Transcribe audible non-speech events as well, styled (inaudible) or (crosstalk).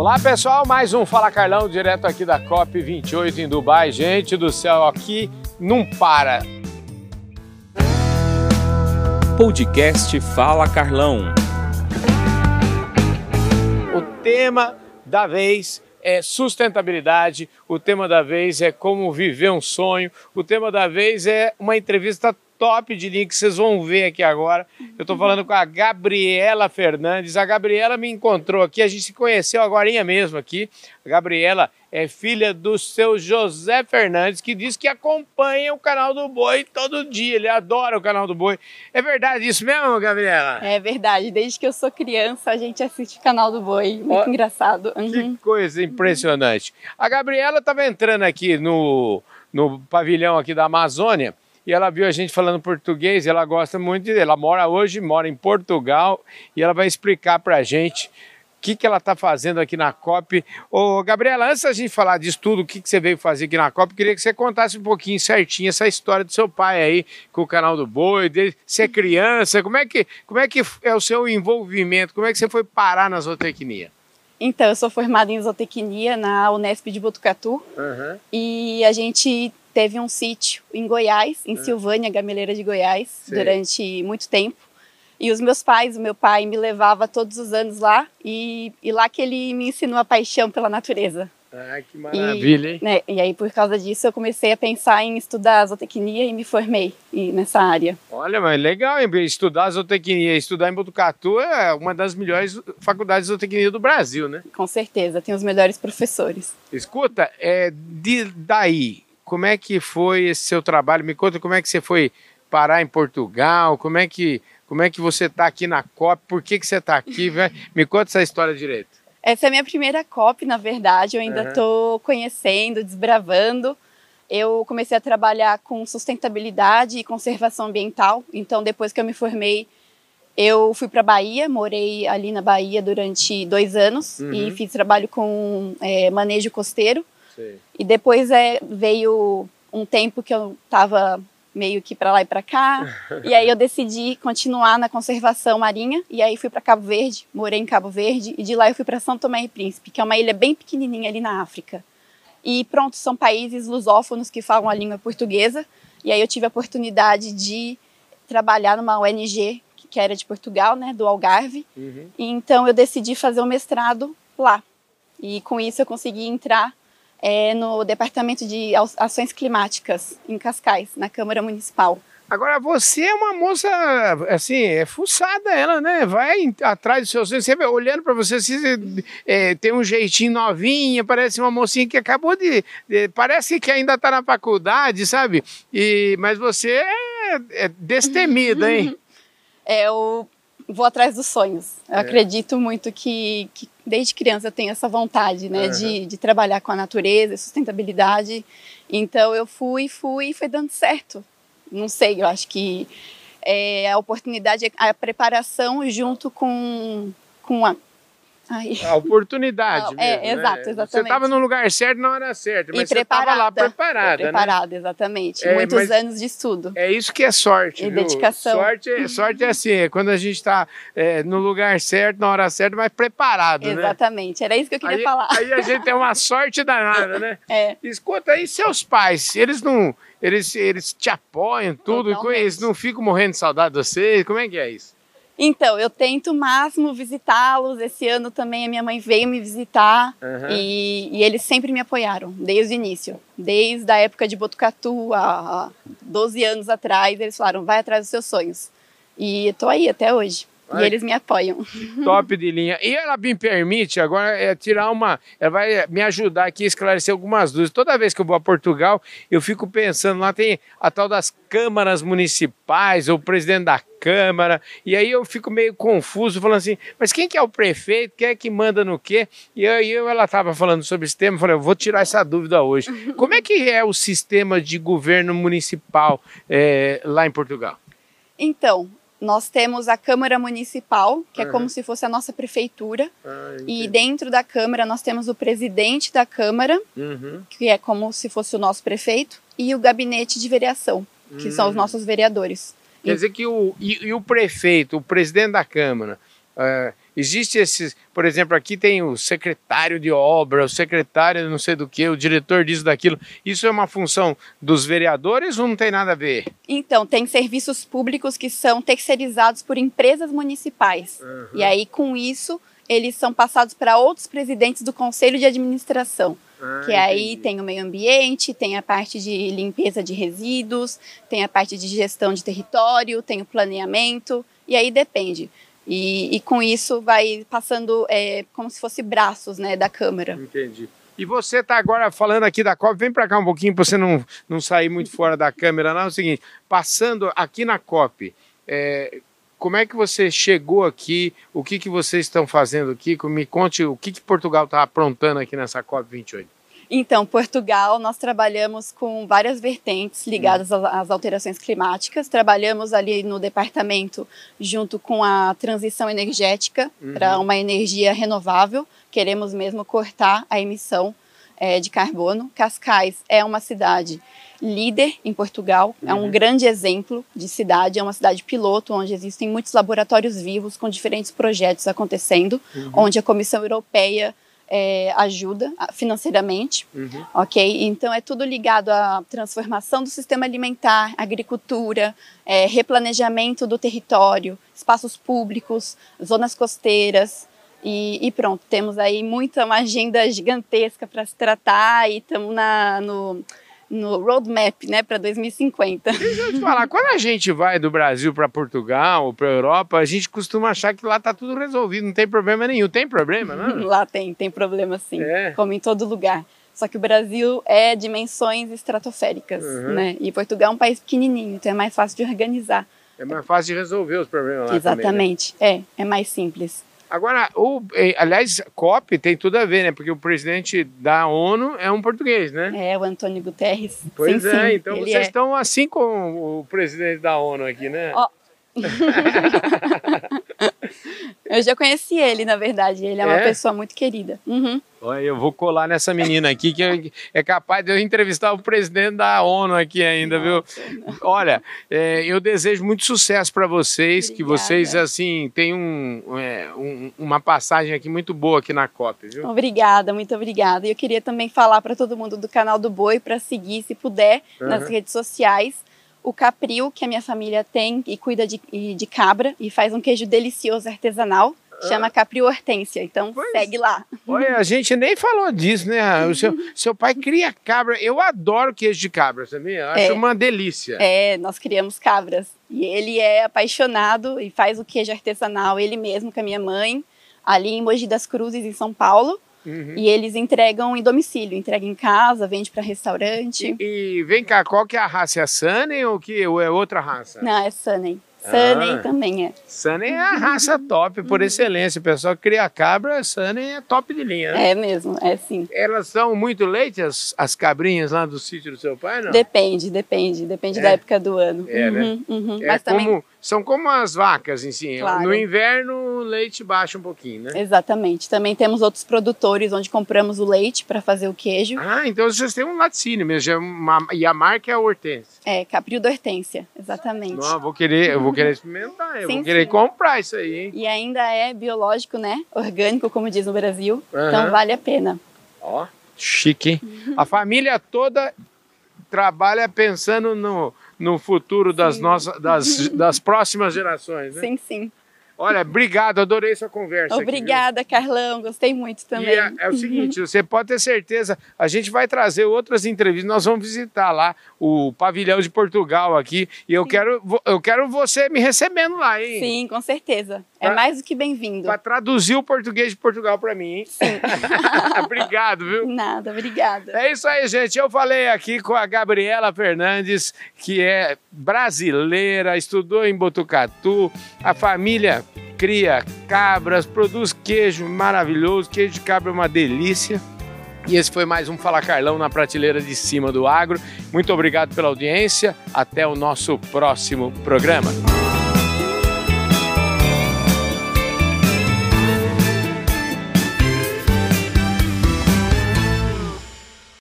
Olá pessoal, mais um Fala Carlão, direto aqui da COP28 em Dubai. Gente do céu, aqui não para. Podcast Fala Carlão. O tema da vez é sustentabilidade, o tema da vez é como viver um sonho, o tema da vez é uma entrevista top de linha que vocês vão ver aqui agora. Eu estou falando com a Gabriela Fernandes. A Gabriela me encontrou aqui, a gente se conheceu agora mesmo aqui. A Gabriela é filha do seu José Fernandes, que diz que acompanha o canal do Boi todo dia. Ele adora o canal do Boi. É verdade isso mesmo, Gabriela? É verdade. Desde que eu sou criança, a gente assiste o canal do Boi. Muito engraçado. Uhum. Que coisa impressionante. A Gabriela estava entrando aqui no, no pavilhão aqui da Amazônia e ela viu a gente falando português, ela gosta muito de, ela mora hoje, mora em Portugal e ela vai explicar para a gente o que, que ela está fazendo aqui na COP. Ô, Gabriela, antes da gente falar disso tudo, o que, que você veio fazer aqui na COP, queria que você contasse um pouquinho certinho essa história do seu pai aí com o canal do Boi, dele ser criança, como é que, como é, que é o seu envolvimento, como é que você foi parar na zootecnia? Então, eu sou formada em zootecnia na Unesp de Botucatu uhum. e a gente teve um sítio em Goiás, em é. Silvânia, Gameleira de Goiás, Sim. durante muito tempo. E os meus pais, o meu pai me levava todos os anos lá e, e lá que ele me ensinou a paixão pela natureza. Ah, que maravilha, e, hein? Né, e aí, por causa disso, eu comecei a pensar em estudar zootecnia e me formei nessa área. Olha, mas legal, hein? Estudar zootecnia, estudar em Botucatu é uma das melhores faculdades de zootecnia do Brasil, né? Com certeza, tem os melhores professores. Escuta, é, de, daí, como é que foi esse seu trabalho? Me conta como é que você foi parar em Portugal, como é que, como é que você está aqui na COP, por que, que você está aqui? Me conta essa história direito. Essa é a minha primeira COP, na verdade, eu ainda estou uhum. conhecendo, desbravando. Eu comecei a trabalhar com sustentabilidade e conservação ambiental, então depois que eu me formei, eu fui para Bahia, morei ali na Bahia durante dois anos uhum. e fiz trabalho com é, manejo costeiro. E depois é, veio um tempo que eu estava meio que para lá e para cá. (laughs) e aí eu decidi continuar na conservação marinha e aí fui para Cabo Verde, morei em Cabo Verde e de lá eu fui para São Tomé e Príncipe, que é uma ilha bem pequenininha ali na África. E pronto, são países lusófonos que falam a língua portuguesa. E aí eu tive a oportunidade de trabalhar numa ONG que era de Portugal, né, do Algarve. Uhum. E então eu decidi fazer o um mestrado lá. E com isso eu consegui entrar é, no Departamento de Ações Climáticas, em Cascais, na Câmara Municipal. Agora, você é uma moça, assim, é fuçada ela, né? Vai atrás dos seus sonhos, você olhando para você, assim, você, é, tem um jeitinho novinha, parece uma mocinha que acabou de... de parece que ainda está na faculdade, sabe? E, mas você é, é destemida, hein? (laughs) É, eu vou atrás dos sonhos. Eu é. acredito muito que, que desde criança eu tenho essa vontade, né, uhum. de, de trabalhar com a natureza, sustentabilidade. Então eu fui, fui e foi dando certo. Não sei, eu acho que é, a oportunidade, a preparação junto com, com a, Ai. A oportunidade. é, mesmo, exato, né? exatamente. Você estava no lugar certo na hora certa, mas e você estava lá preparada. Preparada, né? exatamente. É, Muitos anos de estudo. É isso que é sorte. E viu? dedicação. Sorte, é, (laughs) sorte é assim, é quando a gente está é, no lugar certo, na hora certa, mas preparado. Né? Exatamente, né? era isso que eu queria aí, falar. Aí a gente tem uma sorte danada, né? (laughs) É. Escuta aí, seus pais, eles não. Eles, eles te apoiam tudo, Totalmente. eles não ficam morrendo de saudade de vocês? Como é que é isso? Então, eu tento o máximo visitá-los. Esse ano também a minha mãe veio me visitar uhum. e, e, eles sempre me apoiaram, desde o início. Desde a época de Botucatu, há 12 anos atrás, eles falaram, vai atrás dos seus sonhos. E estou aí até hoje. E eles me apoiam. (laughs) Top de linha. E ela me permite agora é, tirar uma. Ela vai me ajudar aqui a esclarecer algumas dúvidas. Toda vez que eu vou a Portugal, eu fico pensando, lá tem a tal das câmaras municipais, ou o presidente da Câmara, e aí eu fico meio confuso, falando assim, mas quem que é o prefeito, quem é que manda no quê? E aí eu, ela estava falando sobre esse tema, eu falei, eu vou tirar essa dúvida hoje. (laughs) Como é que é o sistema de governo municipal é, lá em Portugal? Então, nós temos a Câmara Municipal, que uhum. é como se fosse a nossa prefeitura. Ah, e dentro da Câmara nós temos o presidente da Câmara, uhum. que é como se fosse o nosso prefeito, e o gabinete de vereação, que uhum. são os hum. nossos vereadores. Quer dizer que o, e, e, o prefeito, o presidente da Câmara, uh, Existe esses, por exemplo, aqui tem o secretário de obra, o secretário não sei do que, o diretor disso, daquilo. Isso é uma função dos vereadores ou não tem nada a ver? Então, tem serviços públicos que são terceirizados por empresas municipais. Uhum. E aí, com isso, eles são passados para outros presidentes do conselho de administração. Ah, que aí tem o meio ambiente, tem a parte de limpeza de resíduos, tem a parte de gestão de território, tem o planeamento, e aí depende. E, e com isso vai passando é, como se fosse braços né, da Câmara. Entendi. E você está agora falando aqui da COP, vem para cá um pouquinho para você não, não sair muito fora da câmera, não. É o seguinte, passando aqui na COP, é, como é que você chegou aqui? O que, que vocês estão fazendo aqui? Me conte o que, que Portugal está aprontando aqui nessa COP 28. Então, Portugal, nós trabalhamos com várias vertentes ligadas uhum. às alterações climáticas. Trabalhamos ali no departamento junto com a transição energética uhum. para uma energia renovável. Queremos mesmo cortar a emissão é, de carbono. Cascais é uma cidade líder em Portugal, uhum. é um uhum. grande exemplo de cidade, é uma cidade piloto onde existem muitos laboratórios vivos com diferentes projetos acontecendo, uhum. onde a Comissão Europeia é, ajuda financeiramente, uhum. ok? Então é tudo ligado à transformação do sistema alimentar, agricultura, é, replanejamento do território, espaços públicos, zonas costeiras, e, e, pronto, temos aí muita uma agenda gigantesca para se tratar e estamos no no roadmap, né, para 2050. Deixa eu te falar, quando a gente vai do Brasil para Portugal ou para Europa, a gente costuma achar que lá tá tudo resolvido, não tem problema nenhum. Tem problema, não? (laughs) lá tem, tem problema sim, é. como em todo lugar. Só que o Brasil é dimensões estratosféricas, uhum. né? E Portugal é um país pequenininho, então é mais fácil de organizar. É mais fácil de resolver os problemas lá Exatamente, também, né? é, é mais simples. Agora, o, eh, aliás, COP tem tudo a ver, né? Porque o presidente da ONU é um português, né? É, o Antônio Guterres. Pois sim, é, sim, então vocês é. estão assim com o presidente da ONU aqui, né? Ó. (laughs) (laughs) eu já conheci ele, na verdade. Ele é, é? uma pessoa muito querida. Uhum. Olha, eu vou colar nessa menina aqui que é capaz de eu entrevistar o presidente da ONU aqui ainda, viu? Olha, é, eu desejo muito sucesso para vocês, Obrigada. que vocês assim tenham um, é, um, uma passagem aqui muito boa aqui na COP, viu? Obrigada, muito obrigada. E eu queria também falar para todo mundo do canal do Boi para seguir, se puder, uhum. nas redes sociais. O Capril, que a minha família tem e cuida de, de cabra e faz um queijo delicioso artesanal. Chama ah. Capri Hortência, então pois. segue lá. Olha, a gente nem falou disso, né? O seu, (laughs) seu pai cria cabra. Eu adoro queijo de cabra, sabia? Acho é. uma delícia. É, nós criamos cabras. E ele é apaixonado e faz o queijo artesanal ele mesmo com a minha mãe, ali em Mogi das Cruzes, em São Paulo. Uhum. E eles entregam em domicílio, entrega em casa, vende para restaurante. E, e, vem cá, qual que é a raça? É a Sunny ou, que, ou é outra raça? Não, é Sunny. Sunny ah, também é. Sunny é a raça top por excelência. O pessoal que cria cabra, Sunny é top de linha. Né? É mesmo, é sim. Elas são muito leite, as, as cabrinhas lá do sítio do seu pai, não? Depende, depende. Depende é. da época do ano. É, né? uhum, né? Uhum. É Mas como, também... São como as vacas em si. Claro. No inverno, o leite baixa um pouquinho, né? Exatamente. Também temos outros produtores onde compramos o leite para fazer o queijo. Ah, então vocês têm um laticínio mesmo. É uma, e a marca é a Hortência. É, Caprio da Hortência, exatamente. Não, vou querer, eu vou querer experimentar, eu (laughs) sim, vou querer sim. comprar isso aí. Hein? E ainda é biológico, né? Orgânico, como diz no Brasil. Uhum. Então vale a pena. Ó, chique, hein? Uhum. A família toda trabalha pensando no no futuro das nossas das, (laughs) das próximas gerações. Né? Sim, sim. Olha, obrigado, adorei sua conversa. Obrigada, aqui, Carlão, gostei muito também. É, é, o seguinte, você pode ter certeza, a gente vai trazer outras entrevistas, nós vamos visitar lá o pavilhão de Portugal aqui e eu quero, eu quero você me recebendo lá, hein? Sim, com certeza. É pra, mais do que bem-vindo. Para traduzir o português de Portugal para mim, hein? Sim. (laughs) Obrigado, viu? Nada, obrigada. É isso aí, gente. Eu falei aqui com a Gabriela Fernandes, que é brasileira, estudou em Botucatu, a família cria cabras, produz queijo maravilhoso, queijo de cabra é uma delícia. E esse foi mais um Fala Carlão na prateleira de cima do agro. Muito obrigado pela audiência. Até o nosso próximo programa.